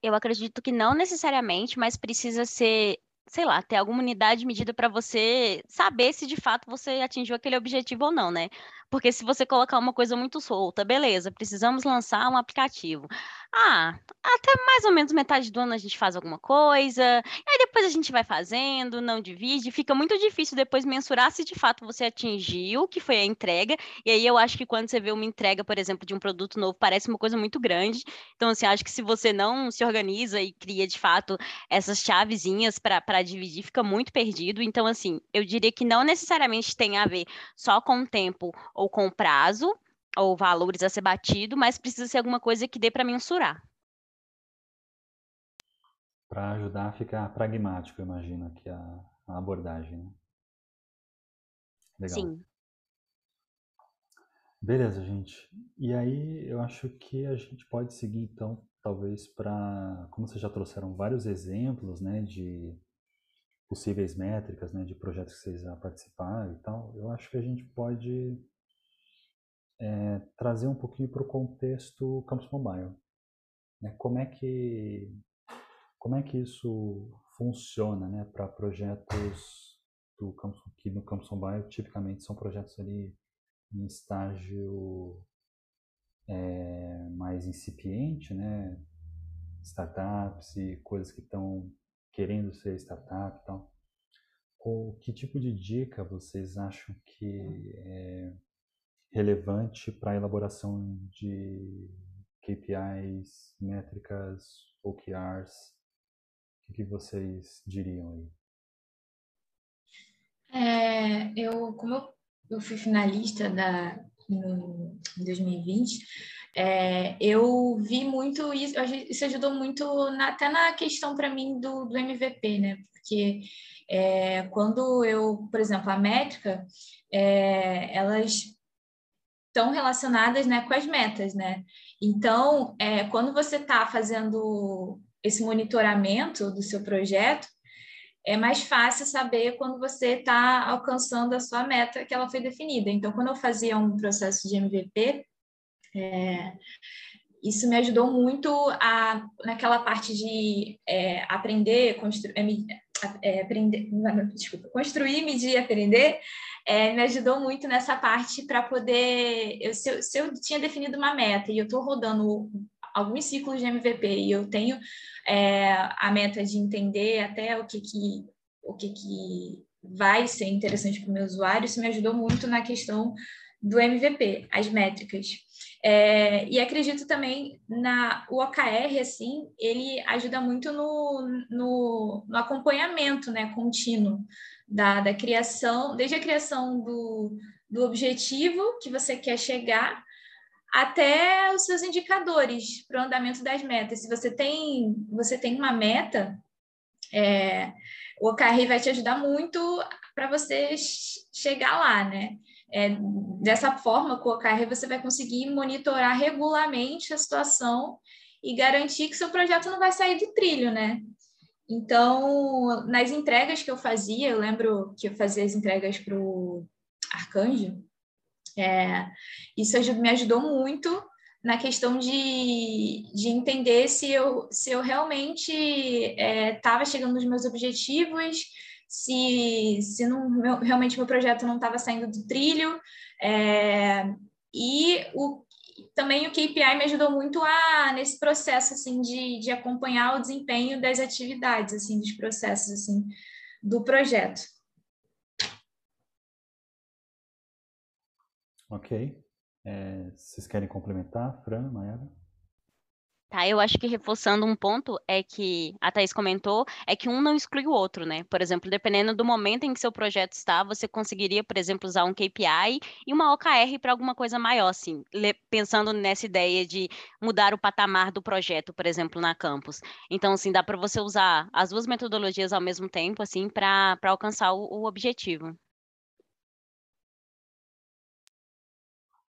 Speaker 3: Eu acredito que não necessariamente, mas precisa ser, sei lá, ter alguma unidade medida para você saber se de fato você atingiu aquele objetivo ou não, né? Porque se você colocar uma coisa muito solta, beleza, precisamos lançar um aplicativo. Ah, até mais ou menos metade do ano a gente faz alguma coisa, e aí depois a gente vai fazendo, não divide, fica muito difícil depois mensurar se de fato você atingiu, que foi a entrega, e aí eu acho que quando você vê uma entrega, por exemplo, de um produto novo, parece uma coisa muito grande, então assim, acho que se você não se organiza e cria de fato essas chavezinhas para dividir, fica muito perdido, então assim, eu diria que não necessariamente tem a ver só com o tempo ou com prazo, ou valores a ser batido, mas precisa ser alguma coisa que dê para mensurar.
Speaker 1: Para ajudar a ficar pragmático, imagino, aqui a, a abordagem. Né? Legal. Sim. Beleza, gente. E aí eu acho que a gente pode seguir então, talvez para, como vocês já trouxeram vários exemplos, né, de possíveis métricas, né, de projetos que vocês já participaram e tal, eu acho que a gente pode é, trazer um pouquinho para o contexto Campus Mobile. Né? Como é que como é que isso funciona, né, para projetos do campus, que no Campus Mobile tipicamente são projetos ali em estágio é, mais incipiente, né, startups e coisas que estão querendo ser startup e tal. Que tipo de dica vocês acham que é, relevante para a elaboração de KPIs, métricas, OKRs? O que vocês diriam aí?
Speaker 2: É, eu, como eu, eu fui finalista da, no, em 2020, é, eu vi muito isso, isso ajudou muito na, até na questão para mim do, do MVP, né? Porque é, quando eu, por exemplo, a métrica, é, elas estão relacionadas né, com as metas, né? Então, é, quando você está fazendo esse monitoramento do seu projeto, é mais fácil saber quando você está alcançando a sua meta que ela foi definida. Então, quando eu fazia um processo de MVP, é, isso me ajudou muito a, naquela parte de é, aprender, construir, é, aprender, desculpa, construir, medir, aprender, é, me ajudou muito nessa parte para poder. Eu, se, eu, se, eu, tinha definido uma meta e eu estou rodando alguns ciclos de MVP e eu tenho é, a meta de entender até o que, que, o que, que vai ser interessante para o meu usuário, isso me ajudou muito na questão do MVP, as métricas. É, e acredito também na o OKR, assim, ele ajuda muito no, no, no acompanhamento né, contínuo da, da criação, desde a criação do, do objetivo que você quer chegar até os seus indicadores para o andamento das metas. Se você tem, você tem uma meta, é, o OKR vai te ajudar muito para você chegar lá, né? É, dessa forma, com o OKR, você vai conseguir monitorar regularmente a situação e garantir que seu projeto não vai sair do trilho, né? Então, nas entregas que eu fazia, eu lembro que eu fazia as entregas para o Arcanjo, é, isso me ajudou muito na questão de, de entender se eu, se eu realmente estava é, chegando nos meus objetivos, se, se não, meu, realmente meu projeto não estava saindo do trilho. É, e o, também o KPI me ajudou muito a nesse processo assim de, de acompanhar o desempenho das atividades assim dos processos assim do projeto.
Speaker 1: Ok. É, vocês querem complementar, Fran, Mayara?
Speaker 3: Tá, eu acho que reforçando um ponto é que a Thais comentou, é que um não exclui o outro, né? Por exemplo, dependendo do momento em que seu projeto está, você conseguiria, por exemplo, usar um KPI e uma OKR para alguma coisa maior, assim, pensando nessa ideia de mudar o patamar do projeto, por exemplo, na campus. Então, assim, dá para você usar as duas metodologias ao mesmo tempo, assim, para alcançar o, o objetivo.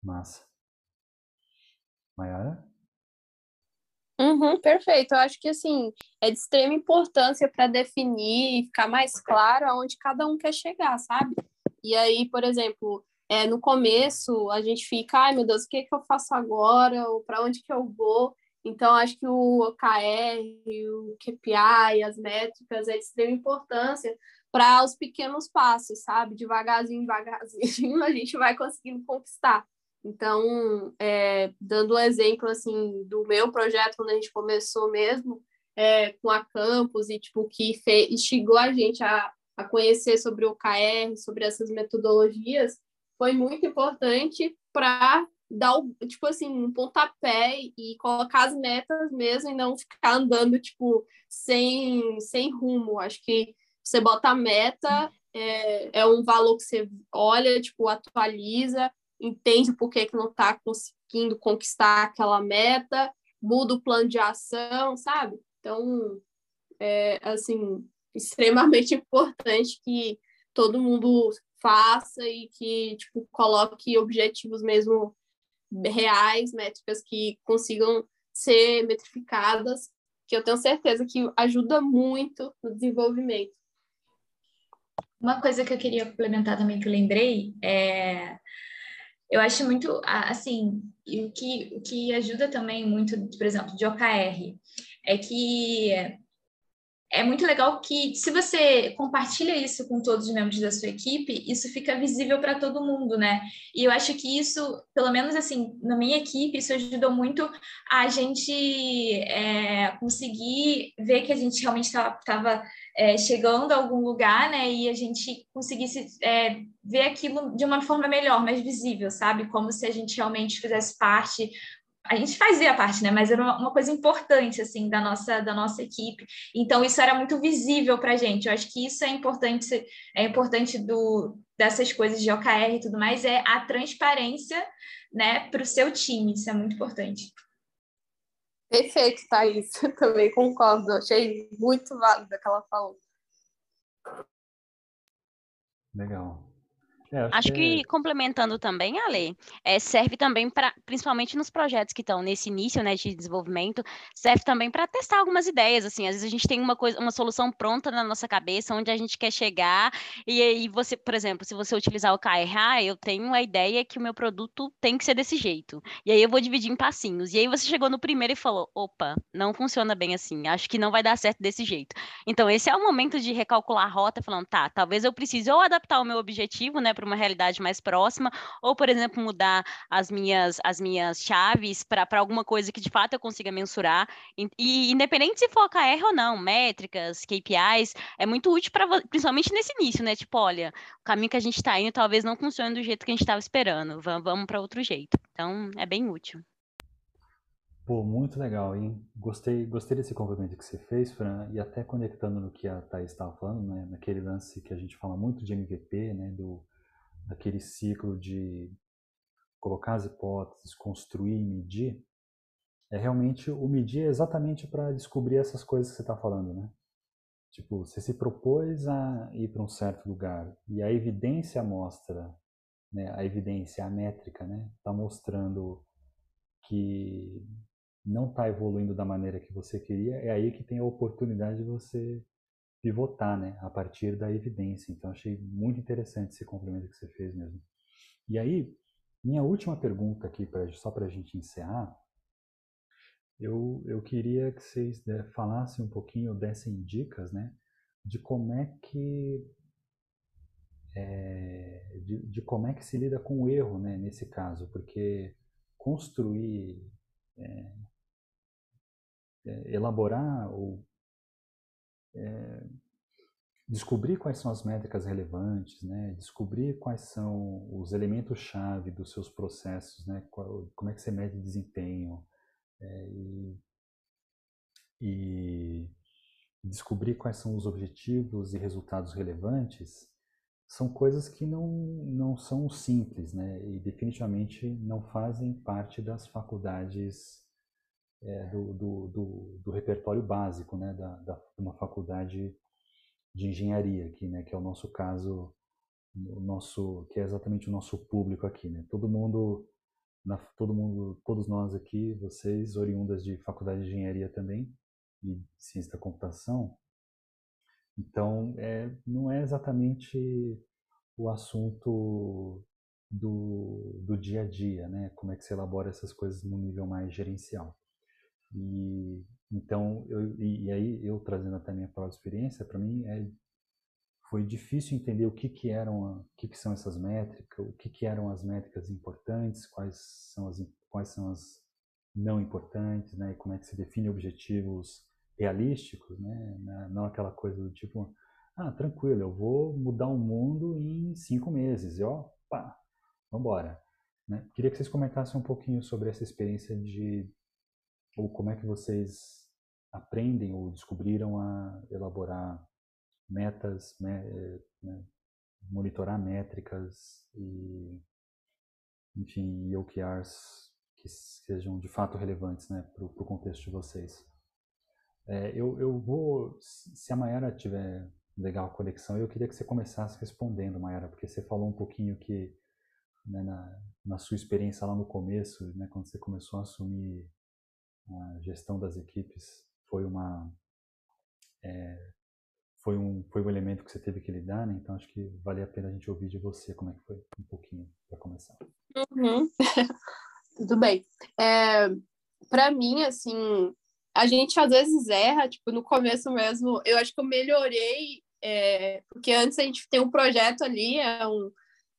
Speaker 1: Massa. Mayara?
Speaker 4: Uhum, perfeito. Eu acho que assim é de extrema importância para definir e ficar mais claro aonde cada um quer chegar, sabe? E aí, por exemplo, é, no começo a gente fica, ai meu Deus, o que, é que eu faço agora? Ou para onde que eu vou? Então, acho que o OKR, o KPI, as métricas é de extrema importância para os pequenos passos, sabe? Devagarzinho, devagarzinho, a gente vai conseguindo conquistar. Então, é, dando um exemplo assim do meu projeto quando a gente começou mesmo é, com a campus e tipo que instigou a gente a, a conhecer sobre o OKR, sobre essas metodologias, foi muito importante para dar tipo assim um pontapé e colocar as metas mesmo e não ficar andando tipo sem sem rumo. Acho que você bota a meta é, é um valor que você olha, tipo atualiza entende por que, que não está conseguindo conquistar aquela meta, muda o plano de ação, sabe? Então, é, assim, extremamente importante que todo mundo faça e que, tipo, coloque objetivos mesmo reais, métricas que consigam ser metrificadas, que eu tenho certeza que ajuda muito no desenvolvimento.
Speaker 2: Uma coisa que eu queria complementar também que eu lembrei é eu acho muito, assim, o que, o que ajuda também muito, por exemplo, de OKR, é que é muito legal que, se você compartilha isso com todos os membros da sua equipe, isso fica visível para todo mundo, né? E eu acho que isso, pelo menos assim, na minha equipe, isso ajudou muito a gente é, conseguir ver que a gente realmente estava é, chegando a algum lugar, né? E a gente conseguisse é, ver aquilo de uma forma melhor, mais visível, sabe? Como se a gente realmente fizesse parte. A gente fazia parte, né? Mas era uma, uma coisa importante, assim, da nossa, da nossa equipe. Então, isso era muito visível para a gente. Eu acho que isso é importante, é importante do, dessas coisas de OKR e tudo mais, é a transparência, né, para o seu time. Isso é muito importante.
Speaker 4: Perfeito, Thaís. Também concordo. Achei muito válido o que ela falou.
Speaker 1: Legal.
Speaker 3: É, acho, acho que, que, complementando também, Ale, é, serve também para, principalmente nos projetos que estão nesse início, né, de desenvolvimento, serve também para testar algumas ideias, assim, às vezes a gente tem uma coisa, uma solução pronta na nossa cabeça, onde a gente quer chegar, e aí você, por exemplo, se você utilizar o KRA, ah, eu tenho a ideia que o meu produto tem que ser desse jeito, e aí eu vou dividir em passinhos, e aí você chegou no primeiro e falou, opa, não funciona bem assim, acho que não vai dar certo desse jeito. Então, esse é o momento de recalcular a rota, falando, tá, talvez eu precise ou adaptar o meu objetivo, né, para uma realidade mais próxima, ou, por exemplo, mudar as minhas, as minhas chaves para alguma coisa que de fato eu consiga mensurar. E, e independente se for KR ou não, métricas, KPIs, é muito útil para principalmente nesse início, né? Tipo, olha, o caminho que a gente está indo talvez não funcione do jeito que a gente estava esperando. Vamos, vamos para outro jeito. Então, é bem útil.
Speaker 1: Pô, muito legal, hein? Gostei, gostei desse complemento que você fez, Fran, e até conectando no que a Thais estava falando, né? Naquele lance que a gente fala muito de MVP, né? Do daquele ciclo de colocar as hipóteses, construir e medir, é realmente o medir é exatamente para descobrir essas coisas que você está falando, né? Tipo, você se propôs a ir para um certo lugar e a evidência mostra, né? A evidência, a métrica, né? Está mostrando que não está evoluindo da maneira que você queria. É aí que tem a oportunidade de você pivotar, né, a partir da evidência. Então, achei muito interessante esse complemento que você fez mesmo. E aí, minha última pergunta aqui, pra, só para a gente encerrar, eu, eu queria que vocês né, falassem um pouquinho, dessem dicas, né, de como é que é, de, de, como é que se lida com o erro, né, nesse caso, porque construir, é, é, elaborar ou é, descobrir quais são as métricas relevantes, né? descobrir quais são os elementos-chave dos seus processos, né? como é que você mede desempenho, é, e, e, descobrir quais são os objetivos e resultados relevantes, são coisas que não, não são simples, né? e definitivamente não fazem parte das faculdades é, do, do, do, do, repertório básico né? da, da, de uma faculdade de engenharia aqui, né, que é o nosso caso, o nosso, que é exatamente o nosso público aqui, né? Todo mundo, na, todo mundo, todos nós aqui, vocês oriundas de faculdade de engenharia também e ciência da computação. Então, é, não é exatamente o assunto do, do dia a dia, né? Como é que se elabora essas coisas no nível mais gerencial. E então, eu, e, e, aí eu trazendo até a minha própria experiência, para mim é, foi difícil entender o que que eram, o que que são essas métricas, o que que eram as métricas importantes, quais são as quais são as não importantes, né? E como é que se define objetivos realísticos, né? Não aquela coisa do tipo, ah, tranquilo, eu vou mudar o mundo em cinco meses, e ó, pá, vambora. Né? Queria que vocês comentassem um pouquinho sobre essa experiência de ou como é que vocês aprendem ou descobriram a elaborar metas, né, monitorar métricas e, enfim, OKRs que sejam de fato relevantes né, para o contexto de vocês. É, eu, eu vou, se a Mayara tiver legal a conexão, eu queria que você começasse respondendo, Mayara, porque você falou um pouquinho que né, na, na sua experiência lá no começo, né, quando você começou a assumir a gestão das equipes, foi uma é, foi um foi um elemento que você teve que lidar, né? Então acho que vale a pena a gente ouvir de você como é que foi um pouquinho para começar.
Speaker 4: Uhum. Tudo bem. É, para mim, assim, a gente às vezes erra, tipo, no começo mesmo, eu acho que eu melhorei, é, porque antes a gente tem um projeto ali, é um,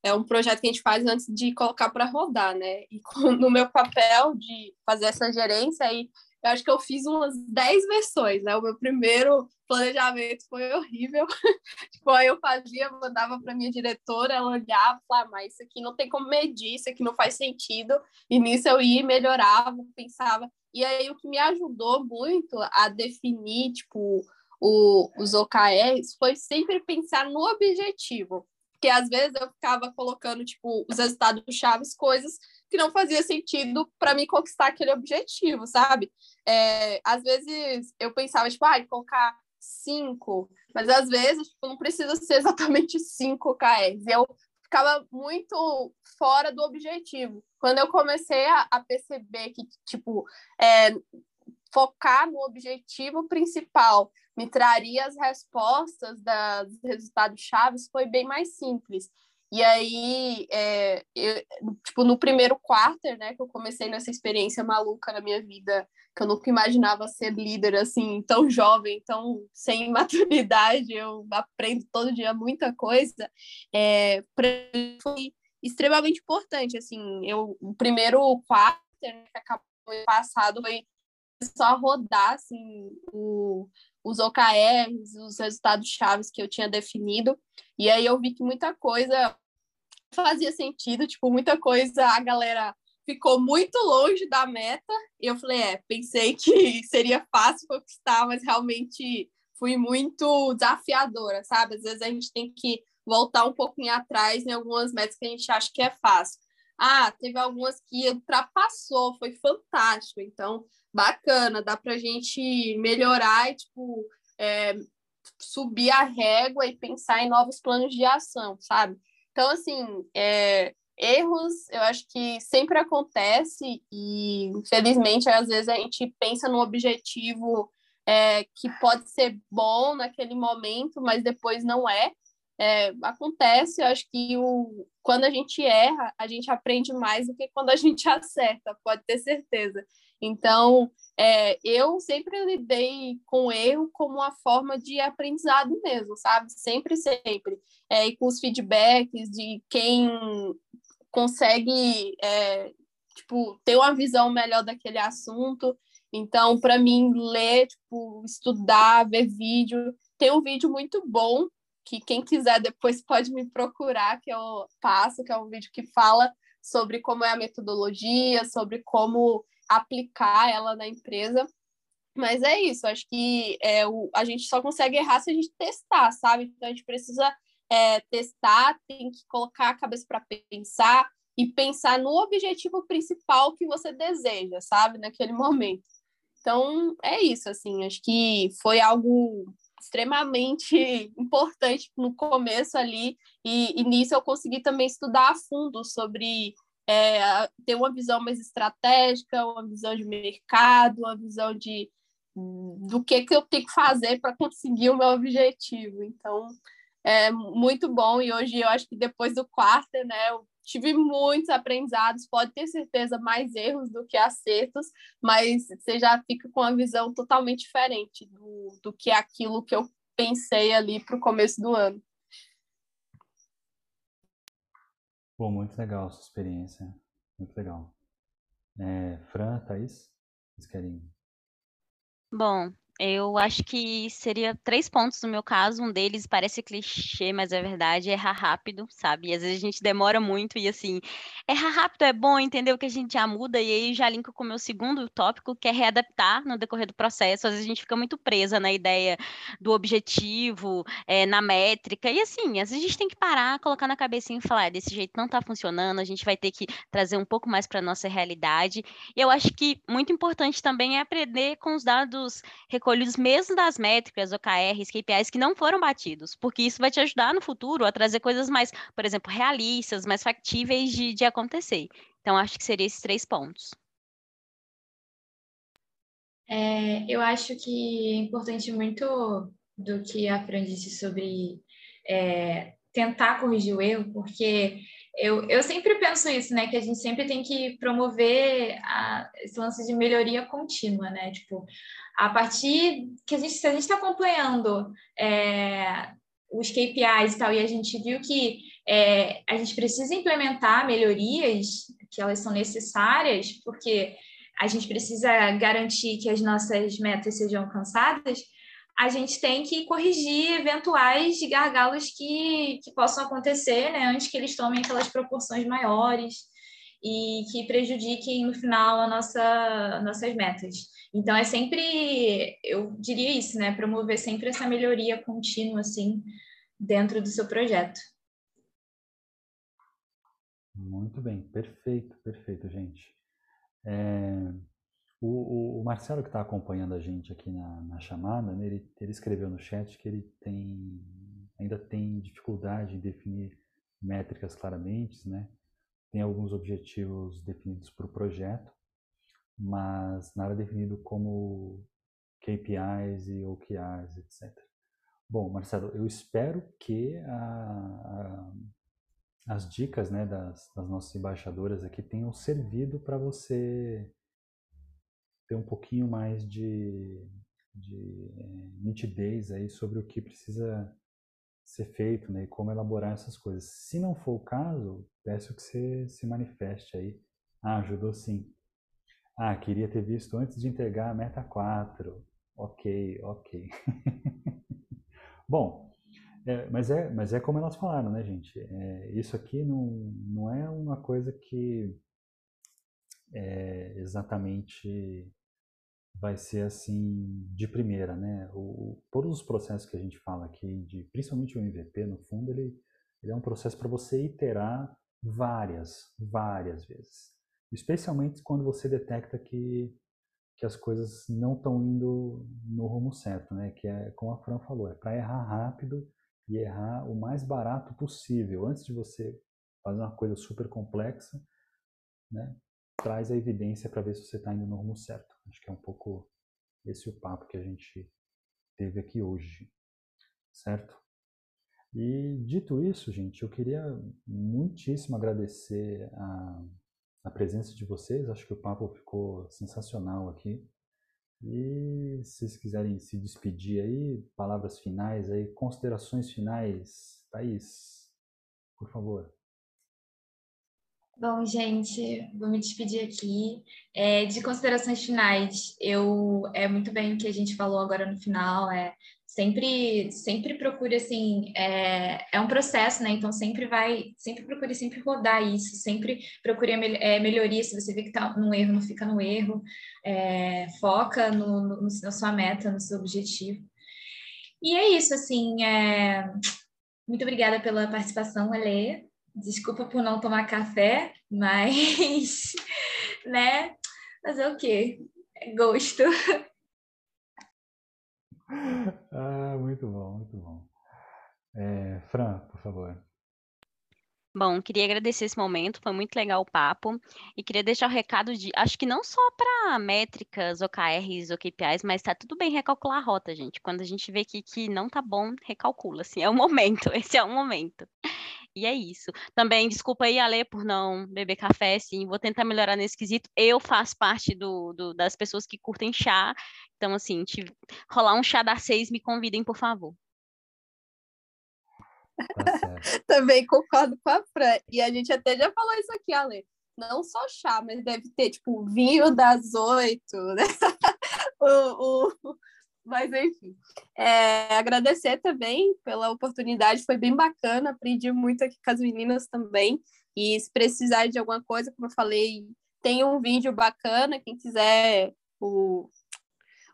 Speaker 4: é um projeto que a gente faz antes de colocar para rodar, né? E no meu papel de fazer essa gerência aí, eu acho que eu fiz umas 10 versões, né? O meu primeiro planejamento foi horrível. tipo, aí eu fazia, mandava para minha diretora, ela olhava falava, ah, mas isso aqui não tem como medir, isso aqui não faz sentido. E nisso eu ia, melhorava, pensava. E aí o que me ajudou muito a definir, tipo, o, os OKRs foi sempre pensar no objetivo. Porque às vezes eu ficava colocando, tipo, os resultados chaves, coisas que não fazia sentido para mim conquistar aquele objetivo, sabe? É, às vezes eu pensava, tipo, ah, colocar cinco, mas às vezes tipo, não precisa ser exatamente cinco KRs. Eu ficava muito fora do objetivo. Quando eu comecei a, a perceber que, tipo, é, focar no objetivo principal me traria as respostas dos resultados chaves foi bem mais simples. E aí, é, eu, tipo, no primeiro quarter, né, que eu comecei nessa experiência maluca na minha vida, que eu nunca imaginava ser líder, assim, tão jovem, tão sem maturidade, eu aprendo todo dia muita coisa, é, foi extremamente importante, assim, eu, o primeiro quarter, né, que acabou passado, foi só rodar, assim, o, os OKRs, os resultados chaves que eu tinha definido, e aí eu vi que muita coisa fazia sentido, tipo, muita coisa a galera ficou muito longe da meta. E eu falei, é, pensei que seria fácil conquistar, mas realmente fui muito desafiadora, sabe? Às vezes a gente tem que voltar um pouquinho atrás em algumas metas que a gente acha que é fácil. Ah, teve algumas que ultrapassou, foi fantástico. Então, bacana, dá pra gente melhorar e, tipo, é, subir a régua e pensar em novos planos de ação, sabe? Então, assim, é, erros eu acho que sempre acontece e, infelizmente, às vezes a gente pensa no objetivo é, que pode ser bom naquele momento, mas depois não é. É acontece, eu acho que o, quando a gente erra, a gente aprende mais do que quando a gente acerta, pode ter certeza. Então, é, eu sempre lidei com o erro como uma forma de aprendizado mesmo, sabe? Sempre, sempre. É, e com os feedbacks de quem consegue, é, tipo, ter uma visão melhor daquele assunto. Então, para mim, ler, tipo, estudar, ver vídeo. Tem um vídeo muito bom que quem quiser depois pode me procurar, que eu passo, que é um vídeo que fala sobre como é a metodologia, sobre como aplicar ela na empresa. Mas é isso, acho que é, o, a gente só consegue errar se a gente testar, sabe? Então a gente precisa é, testar, tem que colocar a cabeça para pensar e pensar no objetivo principal que você deseja, sabe? Naquele momento. Então é isso, assim, acho que foi algo extremamente importante no começo ali, e, e nisso eu consegui também estudar a fundo sobre é, ter uma visão mais estratégica, uma visão de mercado, uma visão de do que, que eu tenho que fazer para conseguir o meu objetivo. Então, é muito bom. E hoje eu acho que depois do quarto, né, eu tive muitos aprendizados. Pode ter certeza mais erros do que acertos, mas você já fica com uma visão totalmente diferente do, do que aquilo que eu pensei ali para o começo do ano.
Speaker 1: Pô, muito legal a sua experiência. Muito legal. É, Fran, Thaís, vocês querem?
Speaker 3: Bom, eu acho que seria três pontos no meu caso. Um deles parece clichê, mas é verdade, é errar rápido, sabe? E às vezes a gente demora muito e assim, errar rápido é bom, entendeu? Que a gente já muda e aí já linko com o meu segundo tópico, que é readaptar no decorrer do processo. Às vezes a gente fica muito presa na ideia do objetivo, é, na métrica. E assim, às vezes a gente tem que parar, colocar na cabecinha e falar, ah, desse jeito não tá funcionando, a gente vai ter que trazer um pouco mais para nossa realidade. E eu acho que muito importante também é aprender com os dados recolhidos mesmo das métricas, OKRs, KPIs que não foram batidos, porque isso vai te ajudar no futuro a trazer coisas mais, por exemplo, realistas, mais factíveis de, de acontecer. Então, acho que seriam esses três pontos.
Speaker 2: É, eu acho que é importante muito do que a Fran disse sobre é, tentar corrigir o erro, porque eu, eu sempre penso isso, né? Que a gente sempre tem que promover a, esse lance de melhoria contínua, né? Tipo, a partir que a gente, gente está acompanhando é, os KPIs e tal, e a gente viu que é, a gente precisa implementar melhorias, que elas são necessárias, porque a gente precisa garantir que as nossas metas sejam alcançadas, a gente tem que corrigir eventuais gargalos que, que possam acontecer, né, antes que eles tomem aquelas proporções maiores e que prejudiquem no final a nossa, nossas metas. Então é sempre, eu diria isso, né, promover sempre essa melhoria contínua assim dentro do seu projeto.
Speaker 1: Muito bem, perfeito, perfeito, gente. É, o, o, Marcelo, que está acompanhando a gente aqui na, na chamada, né, ele, ele, escreveu no chat que ele tem, ainda tem dificuldade em definir métricas claramente, né? tem alguns objetivos definidos para o projeto, mas nada definido como KPIs e OKRs, etc. Bom, Marcelo, eu espero que a, a, as dicas né, das, das nossas embaixadoras aqui tenham servido para você ter um pouquinho mais de, de é, nitidez aí sobre o que precisa ser feito né, e como elaborar essas coisas. Se não for o caso, peço que você se manifeste aí. Ah, ajudou sim. Ah, queria ter visto antes de entregar a meta 4. Ok, ok. Bom, é, mas, é, mas é como elas falaram, né, gente? É, isso aqui não, não é uma coisa que é exatamente vai ser assim de primeira, né? O, todos os processos que a gente fala aqui, de, principalmente o MVP, no fundo, ele, ele é um processo para você iterar várias, várias vezes. Especialmente quando você detecta que, que as coisas não estão indo no rumo certo, né? Que é, como a Fran falou, é para errar rápido e errar o mais barato possível. Antes de você fazer uma coisa super complexa, né? traz a evidência para ver se você está indo no rumo certo. Acho que é um pouco esse o papo que a gente teve aqui hoje, certo? E dito isso, gente, eu queria muitíssimo agradecer a, a presença de vocês. Acho que o papo ficou sensacional aqui. E se vocês quiserem se despedir aí, palavras finais aí, considerações finais, Thaís, por favor.
Speaker 2: Bom, gente, vou me despedir aqui. É, de considerações finais, eu é muito bem o que a gente falou agora no final, é sempre sempre procure assim é, é um processo né? Então sempre vai sempre procure sempre rodar isso sempre procure é, melhoria se você vê que está num erro não fica no erro é, foca no, no, na sua meta no seu objetivo. E é isso assim é... muito obrigada pela participação Alê desculpa por não tomar café mas né fazer o quê gosto
Speaker 1: ah, muito bom, muito bom. É, Fran, por favor.
Speaker 3: Bom, queria agradecer esse momento, foi muito legal o papo. E queria deixar o recado de, acho que não só para métricas, OKRs, OKPIs, mas tá tudo bem recalcular a rota, gente. Quando a gente vê que, que não tá bom, recalcula, assim, é o momento, esse é o momento. E é isso. Também, desculpa aí, Ale, por não beber café, sim, vou tentar melhorar nesse quesito. Eu faço parte do, do das pessoas que curtem chá, então, assim, te, rolar um chá das seis, me convidem, por favor.
Speaker 4: Tá Também concordo com a Fran. E a gente até já falou isso aqui, Ale. Não só chá, mas deve ter, tipo, vinho das oito, né? o, o, mas, enfim, é, agradecer também pela oportunidade, foi bem bacana, aprendi muito aqui com as meninas também. E se precisar de alguma coisa, como eu falei, tem um vídeo bacana, quem quiser, o,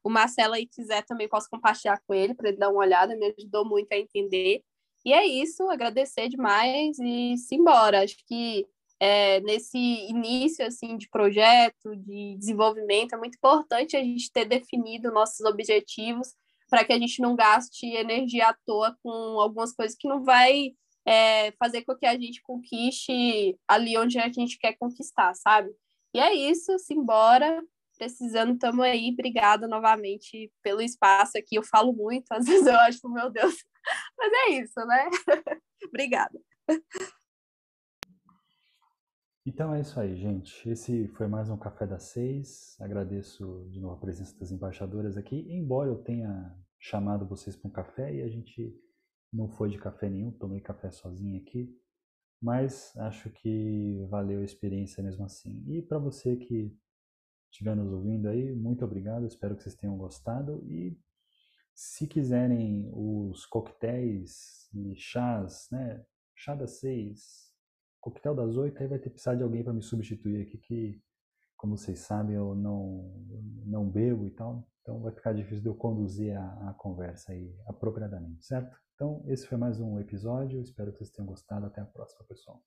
Speaker 4: o Marcelo aí quiser também posso compartilhar com ele para ele dar uma olhada, me ajudou muito a entender. E é isso, agradecer demais e simbora. Acho que é, nesse início assim de projeto, de desenvolvimento, é muito importante a gente ter definido nossos objetivos para que a gente não gaste energia à toa com algumas coisas que não vai é, fazer com que a gente conquiste ali onde a gente quer conquistar, sabe? E é isso, simbora. Precisando, estamos aí. Obrigada novamente pelo espaço aqui. Eu falo muito, às vezes eu acho, meu Deus, mas é isso, né? Obrigada.
Speaker 1: Então é isso aí, gente. Esse foi mais um Café das Seis. Agradeço de novo a presença das embaixadoras aqui. Embora eu tenha chamado vocês para um café e a gente não foi de café nenhum, tomei café sozinho aqui. Mas acho que valeu a experiência mesmo assim. E para você que estiver nos ouvindo aí, muito obrigado. Espero que vocês tenham gostado. E se quiserem os coquetéis e chás, né? Chá das seis, coquetel das oito, aí vai ter que precisar de alguém para me substituir aqui, que, como vocês sabem, eu não, não bebo e tal, então vai ficar difícil de eu conduzir a, a conversa aí apropriadamente, certo? Então, esse foi mais um episódio, espero que vocês tenham gostado, até a próxima, pessoal.